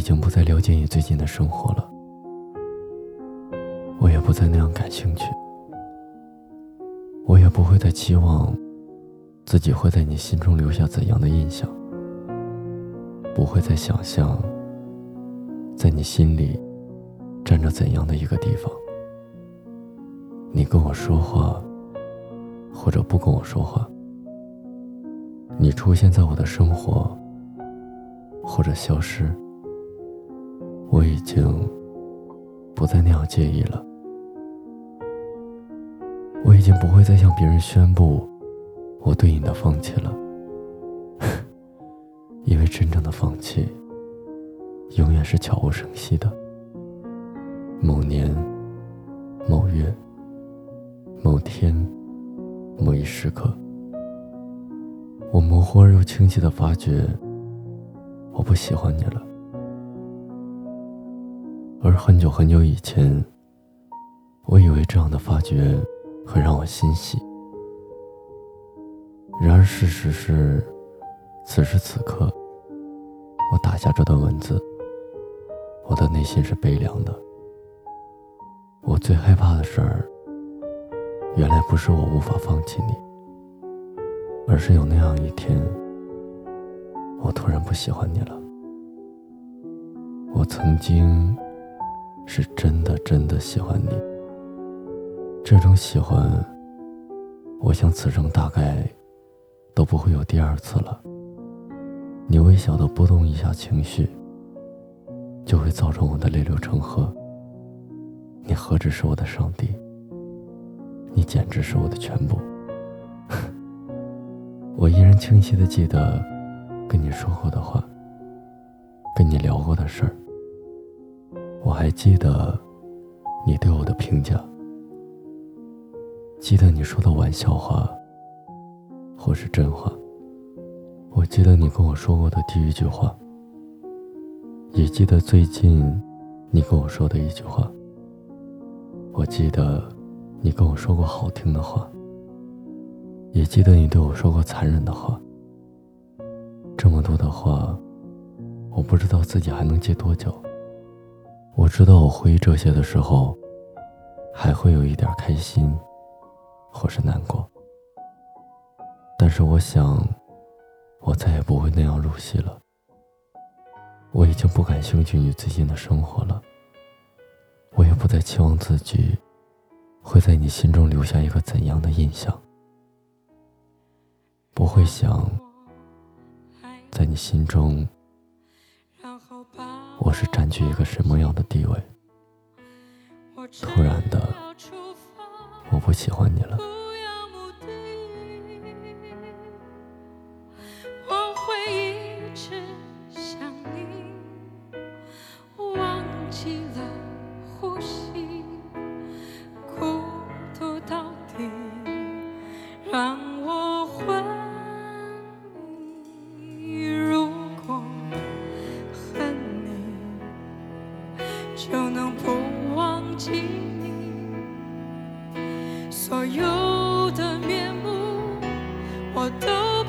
已经不再了解你最近的生活了，我也不再那样感兴趣，我也不会再期望自己会在你心中留下怎样的印象，不会再想象在你心里占着怎样的一个地方。你跟我说话，或者不跟我说话，你出现在我的生活，或者消失。我已经不再那样介意了，我已经不会再向别人宣布我对你的放弃了，因为真正的放弃永远是悄无声息的。某年某月某天某一时刻，我模糊而又清晰的发觉，我不喜欢你了。而很久很久以前，我以为这样的发觉很让我欣喜。然而事实是，此时此刻，我打下这段文字，我的内心是悲凉的。我最害怕的事儿，原来不是我无法放弃你，而是有那样一天，我突然不喜欢你了。我曾经。是真的，真的喜欢你。这种喜欢，我想此生大概都不会有第二次了。你微小的波动一下情绪，就会造成我的泪流成河。你何止是我的上帝，你简直是我的全部。我依然清晰的记得跟你说过的话，跟你聊过的事儿。我还记得你对我的评价，记得你说的玩笑话，或是真话。我记得你跟我说过的第一句话，也记得最近你跟我说的一句话。我记得你跟我说过好听的话，也记得你对我说过残忍的话。这么多的话，我不知道自己还能记多久。我知道我回忆这些的时候，还会有一点开心，或是难过。但是我想，我再也不会那样入戏了。我已经不感兴趣你最近的生活了。我也不再期望自己会在你心中留下一个怎样的印象。不会想，在你心中。我是占据一个什么样的地位？突然的，我不喜欢你了。所有的面目，我都